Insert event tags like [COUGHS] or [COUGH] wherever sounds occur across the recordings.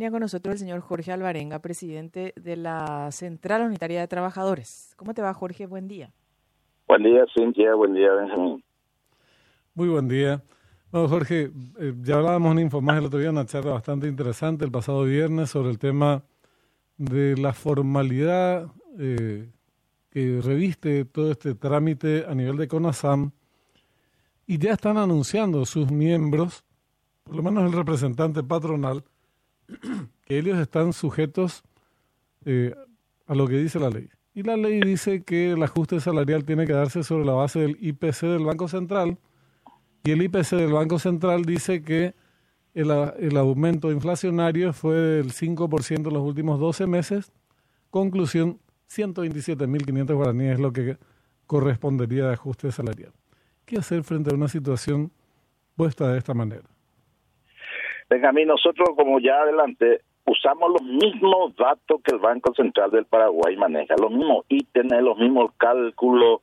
Tenía con nosotros el señor Jorge Alvarenga, presidente de la Central Unitaria de Trabajadores. ¿Cómo te va, Jorge? Buen día. Buen día, Cintia. Buen día, Benjamín. Muy buen día. Bueno, Jorge, eh, ya hablábamos un informe el otro día, una charla bastante interesante el pasado viernes sobre el tema de la formalidad eh, que reviste todo este trámite a nivel de CONASAM y ya están anunciando sus miembros, por lo menos el representante patronal, [CLEARS THROAT] que ellos están sujetos eh, a lo que dice la ley. Y la ley dice que el ajuste salarial tiene que darse sobre la base del IPC del Banco Central. Y el IPC del Banco Central dice que el, el aumento inflacionario fue del 5% en los últimos 12 meses. Conclusión, 127.500 guaraníes es lo que correspondería de ajuste salarial. ¿Qué hacer frente a una situación puesta de esta manera? Benjamín, nosotros como ya adelante usamos los mismos datos que el Banco Central del Paraguay maneja, los mismos ítems, los mismos cálculos,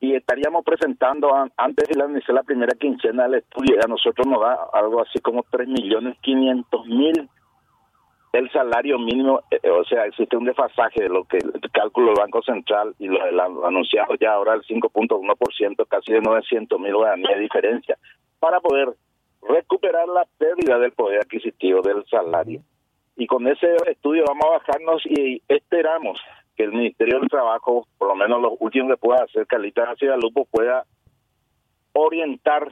y estaríamos presentando antes de la, la primera quincena del estudio, a nosotros nos da algo así como 3.500.000 el salario mínimo, eh, o sea, existe un desfasaje de lo que el cálculo del Banco Central y lo anunciado ya ahora el 5.1%, casi de 900 mil de diferencia, para poder recuperar la pérdida del poder adquisitivo del salario. Y con ese estudio vamos a bajarnos y esperamos que el Ministerio del Trabajo, por lo menos los últimos que pueda hacer, Calita Hacia Lupo, pueda orientar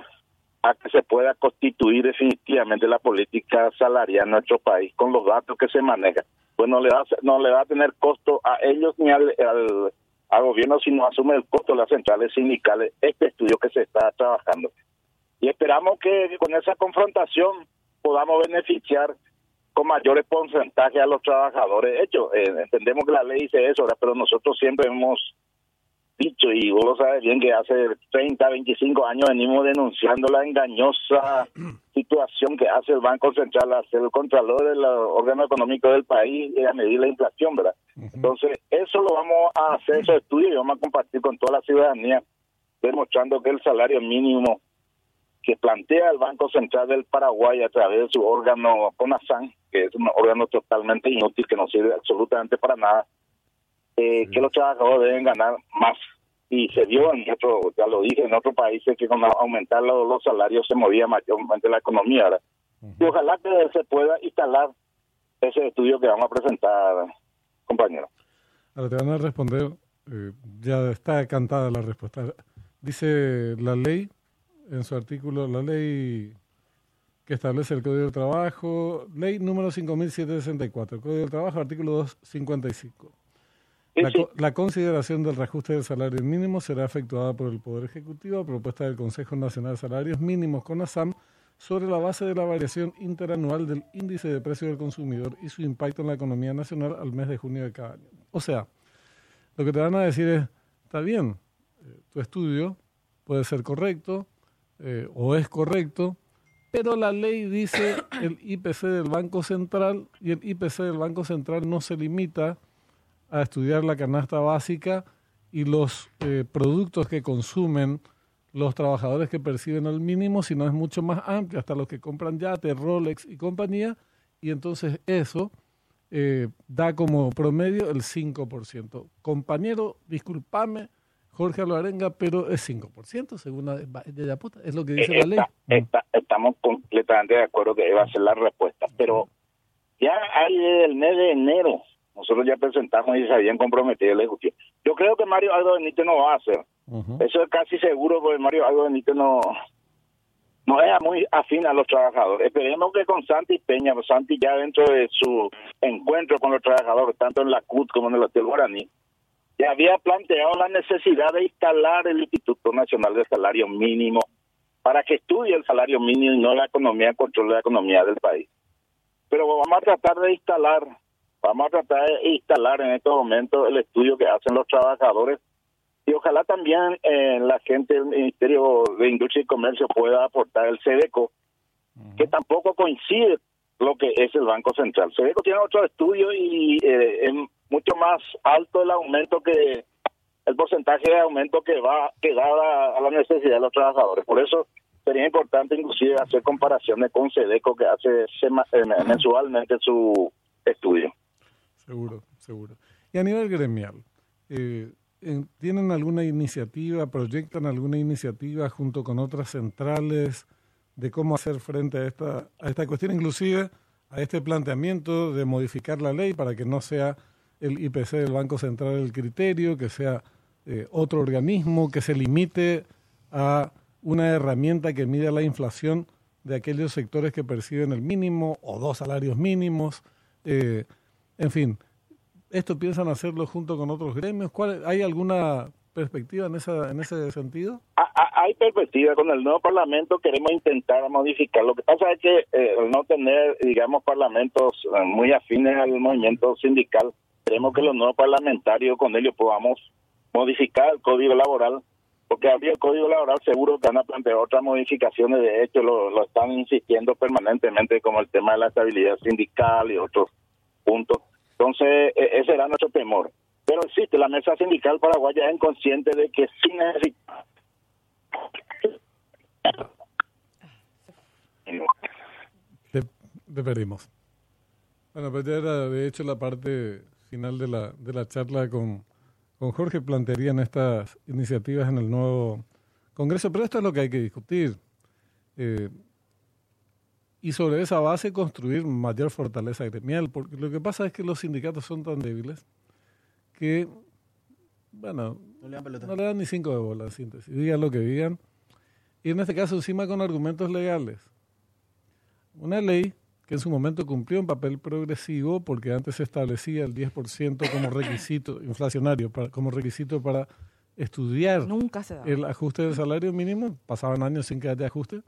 a que se pueda constituir definitivamente la política salarial en nuestro país con los datos que se manejan. Pues no le va, no le va a tener costo a ellos ni al, al, al gobierno si no asume el costo de las centrales sindicales este estudio que se está trabajando y esperamos que con esa confrontación podamos beneficiar con mayores porcentajes a los trabajadores. De hecho, eh, entendemos que la ley dice eso, pero nosotros siempre hemos dicho, y vos lo sabes bien, que hace 30, 25 años venimos denunciando la engañosa [CLEARS THROAT] situación que hace el Banco Central al ser el contralor del órgano económico del país y a medir la inflación, ¿verdad? Entonces, eso lo vamos a hacer, [CLEARS THROAT] esos estudios, y vamos a compartir con toda la ciudadanía, demostrando que el salario mínimo que plantea el Banco Central del Paraguay a través de su órgano CONASAN, que es un órgano totalmente inútil que no sirve absolutamente para nada, eh, que los trabajadores deben ganar más. Y se dio en otro, ya lo dije, en otros países que con aumentar los, salarios se movía mayormente la economía. Y ojalá que se pueda instalar ese estudio que vamos a presentar, compañero. Ahora te van a responder, eh, ya está cantada la respuesta. Dice la ley en su artículo la ley que establece el Código del Trabajo, ley número 5764, Código del Trabajo, artículo 255. La, la, consideración del reajuste del salario mínimo será efectuada por el Poder Ejecutivo a propuesta del Consejo Nacional de Salarios Mínimos, CONASAM, sobre la base de la variación interanual del índice de precio del consumidor y su impacto en la economía nacional al mes de junio de cada año. O sea, lo que te van a decir es, está bien, eh, tu estudio puede ser correcto, eh, o es correcto, pero la ley dice el IPC del Banco Central y el IPC del Banco Central no se limita a estudiar la canasta básica y los eh, productos que consumen los trabajadores que perciben al mínimo, sino es mucho más amplio, hasta los que compran yate, Rolex y compañía, y entonces eso eh, da como promedio el 5%. Compañero, discúlpame, Jorge Alvarenga, pero es 5%, según la, de puta, es lo que dice la ley. estamos completamente de acuerdo que va a ser la respuesta, pero ya hay el mes de enero, nosotros ya presentamos y se habían comprometido el Ejecutivo. Yo creo que Mario Aldo Benítez no va a hacer. Eso es casi seguro porque Mario Aldo Benítez no, no es muy afín a los trabajadores. Esperemos que con Santi Peña, Santi ya dentro de su encuentro con los trabajadores, tanto en la CUT como en el Hotel Guaraní, ya había planteado la necesidad de instalar el Instituto Nacional de Salario Mínimo para que estudie el salario mínimo y no la economía, el control de la economía del país. Pero vamos a tratar de instalar, vamos a tratar de instalar en estos momentos el estudio que hacen los trabajadores y ojalá también eh, la gente del Ministerio de Industria y Comercio pueda aportar el SEDECO, que tampoco coincide lo que es el Banco Central. SEDECO tiene otro estudio y eh, mucho más alto el aumento que el porcentaje de aumento que va que da a, la necesidad de los trabajadores. Por eso sería importante inclusive hacer comparaciones con Sedeco que hace mensualmente su estudio. Seguro, seguro. Y a nivel gremial, eh, ¿tienen alguna iniciativa, proyectan alguna iniciativa junto con otras centrales de cómo hacer frente a esta, a esta cuestión, inclusive a este planteamiento de modificar la ley para que no sea el IPC del Banco Central el criterio, que sea eh, otro organismo, que se limite a una herramienta que mida la inflación de aquellos sectores que perciben el mínimo o dos salarios mínimos. Eh, en fin, ¿esto piensan hacerlo junto con otros gremios? ¿Cuál, ¿Hay alguna perspectiva en, esa, en ese sentido? Hay perspectiva. Con el nuevo Parlamento queremos intentar modificar. Lo que pasa es que eh, no tener, digamos, parlamentos eh, muy afines al movimiento sindical, queremos que los nuevos parlamentarios con ellos podamos modificar el código laboral porque habría el Código Laboral seguro que van a plantear otras modificaciones, de hecho lo, lo están insistiendo permanentemente como el tema de la estabilidad sindical y otros puntos. Entonces, e, ese era nuestro temor. Pero existe, la mesa sindical paraguaya es consciente de que sí necesita... Te, perdimos. Bueno, pues ya era de hecho la parte final de la, de la charla con con Jorge plantearían estas iniciativas en el nuevo Congreso, pero esto es lo que hay que discutir. Eh, y sobre esa base construir mayor fortaleza gremial, porque lo que pasa es que los sindicatos son tan débiles que, bueno, no le dan, ni cinco de bola, síntesis, digan lo que digan. Y en este caso encima con argumentos legales. Una ley que en su momento cumplió un papel progresivo porque antes se establecía el 10% como requisito [COUGHS] inflacionario, para, como requisito para estudiar el ajuste del salario mínimo, pasaban años sin que haya ajuste,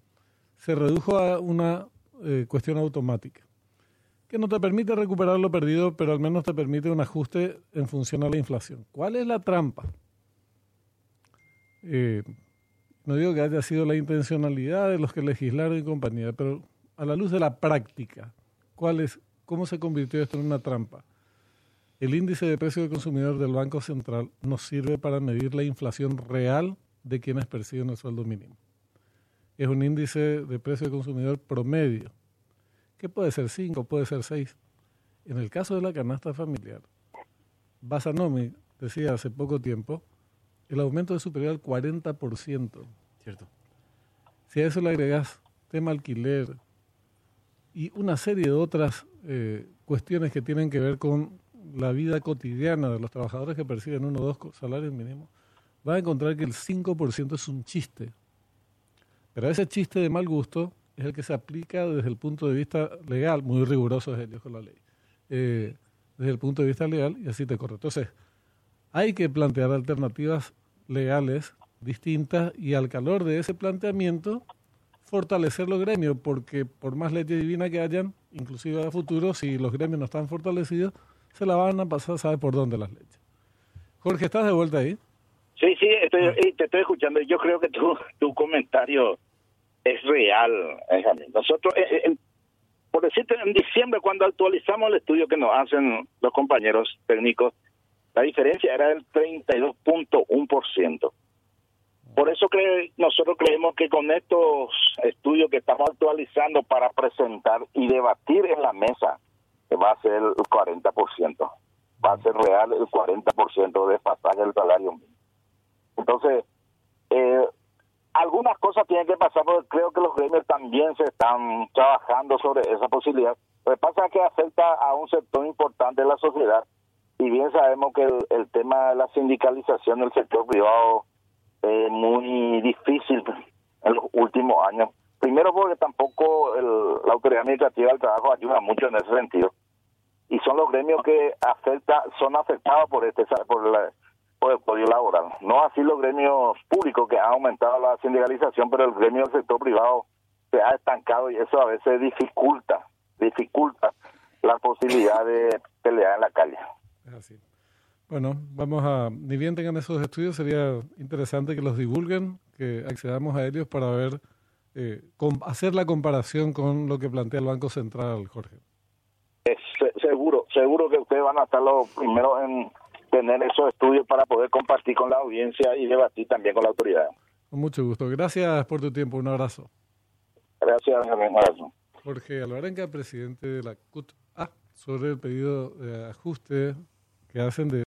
se redujo a una eh, cuestión automática, que no te permite recuperar lo perdido, pero al menos te permite un ajuste en función a la inflación. ¿Cuál es la trampa? Eh, no digo que haya sido la intencionalidad de los que legislaron y compañía, pero a la luz de la práctica, ¿cuál es, ¿cómo se convirtió esto en una trampa? El índice de precio del consumidor del Banco Central nos sirve para medir la inflación real de quienes perciben el sueldo mínimo. Es un índice de precio del consumidor promedio, que puede ser 5, puede ser 6. En el caso de la canasta familiar, Basanomi decía hace poco tiempo, el aumento es superior al 40%. Cierto. Si a eso le agregas tema alquiler, y una serie de otras eh, cuestiones que tienen que ver con la vida cotidiana de los trabajadores que perciben uno o dos salarios mínimos, va a encontrar que el 5% es un chiste. Pero ese chiste de mal gusto es el que se aplica desde el punto de vista legal, muy riguroso es ellos con la ley, eh, desde el punto de vista legal y así te corre. Entonces, hay que plantear alternativas legales distintas y al calor de ese planteamiento fortalecer los gremios, porque por más leyes divina que hayan, inclusive a futuro, si los gremios no están fortalecidos, se la van a pasar, ¿sabe por dónde las leyes? Jorge, ¿estás de vuelta ahí? Sí, sí, estoy, ah. te estoy escuchando. Yo creo que tu, tu comentario es real, Nosotros, eh, eh, por decirte, en diciembre, cuando actualizamos el estudio que nos hacen los compañeros técnicos, la diferencia era del 32.1%. Por eso nosotros creemos que con estos estudios que estamos actualizando para presentar y debatir en la mesa, va a ser el 40%, va a ser real el 40% de pasaje del salario mínimo. Entonces, eh, algunas cosas tienen que pasar porque creo que los gremios también se están trabajando sobre esa posibilidad. Lo que pasa es que afecta a un sector importante de la sociedad y bien sabemos que el tema de la sindicalización del sector privado eh, muy difícil en los últimos años. Primero porque tampoco la autoridad administrativa del trabajo ayuda mucho en ese sentido. Y son los gremios que afecta, son afectados por este por, por el código laboral. No así los gremios públicos que han aumentado la sindicalización, pero el gremio del sector privado se ha estancado y eso a veces dificulta, dificulta la posibilidad de pelear en la calle. Es así. Bueno, vamos a, ni bien tengan esos estudios, sería interesante que los divulguen, que accedamos a ellos para ver, eh, hacer la comparación con lo que plantea el Banco Central, Jorge. seguro, seguro que ustedes van a estar los primeros en tener esos estudios para poder compartir con la audiencia y debatir también con la autoridad. Con mucho gusto. Gracias por tu tiempo. Un abrazo. Gracias, un abrazo. Jorge Alvarenga, presidente de la CUT A, sobre el pedido de ajuste que hacen de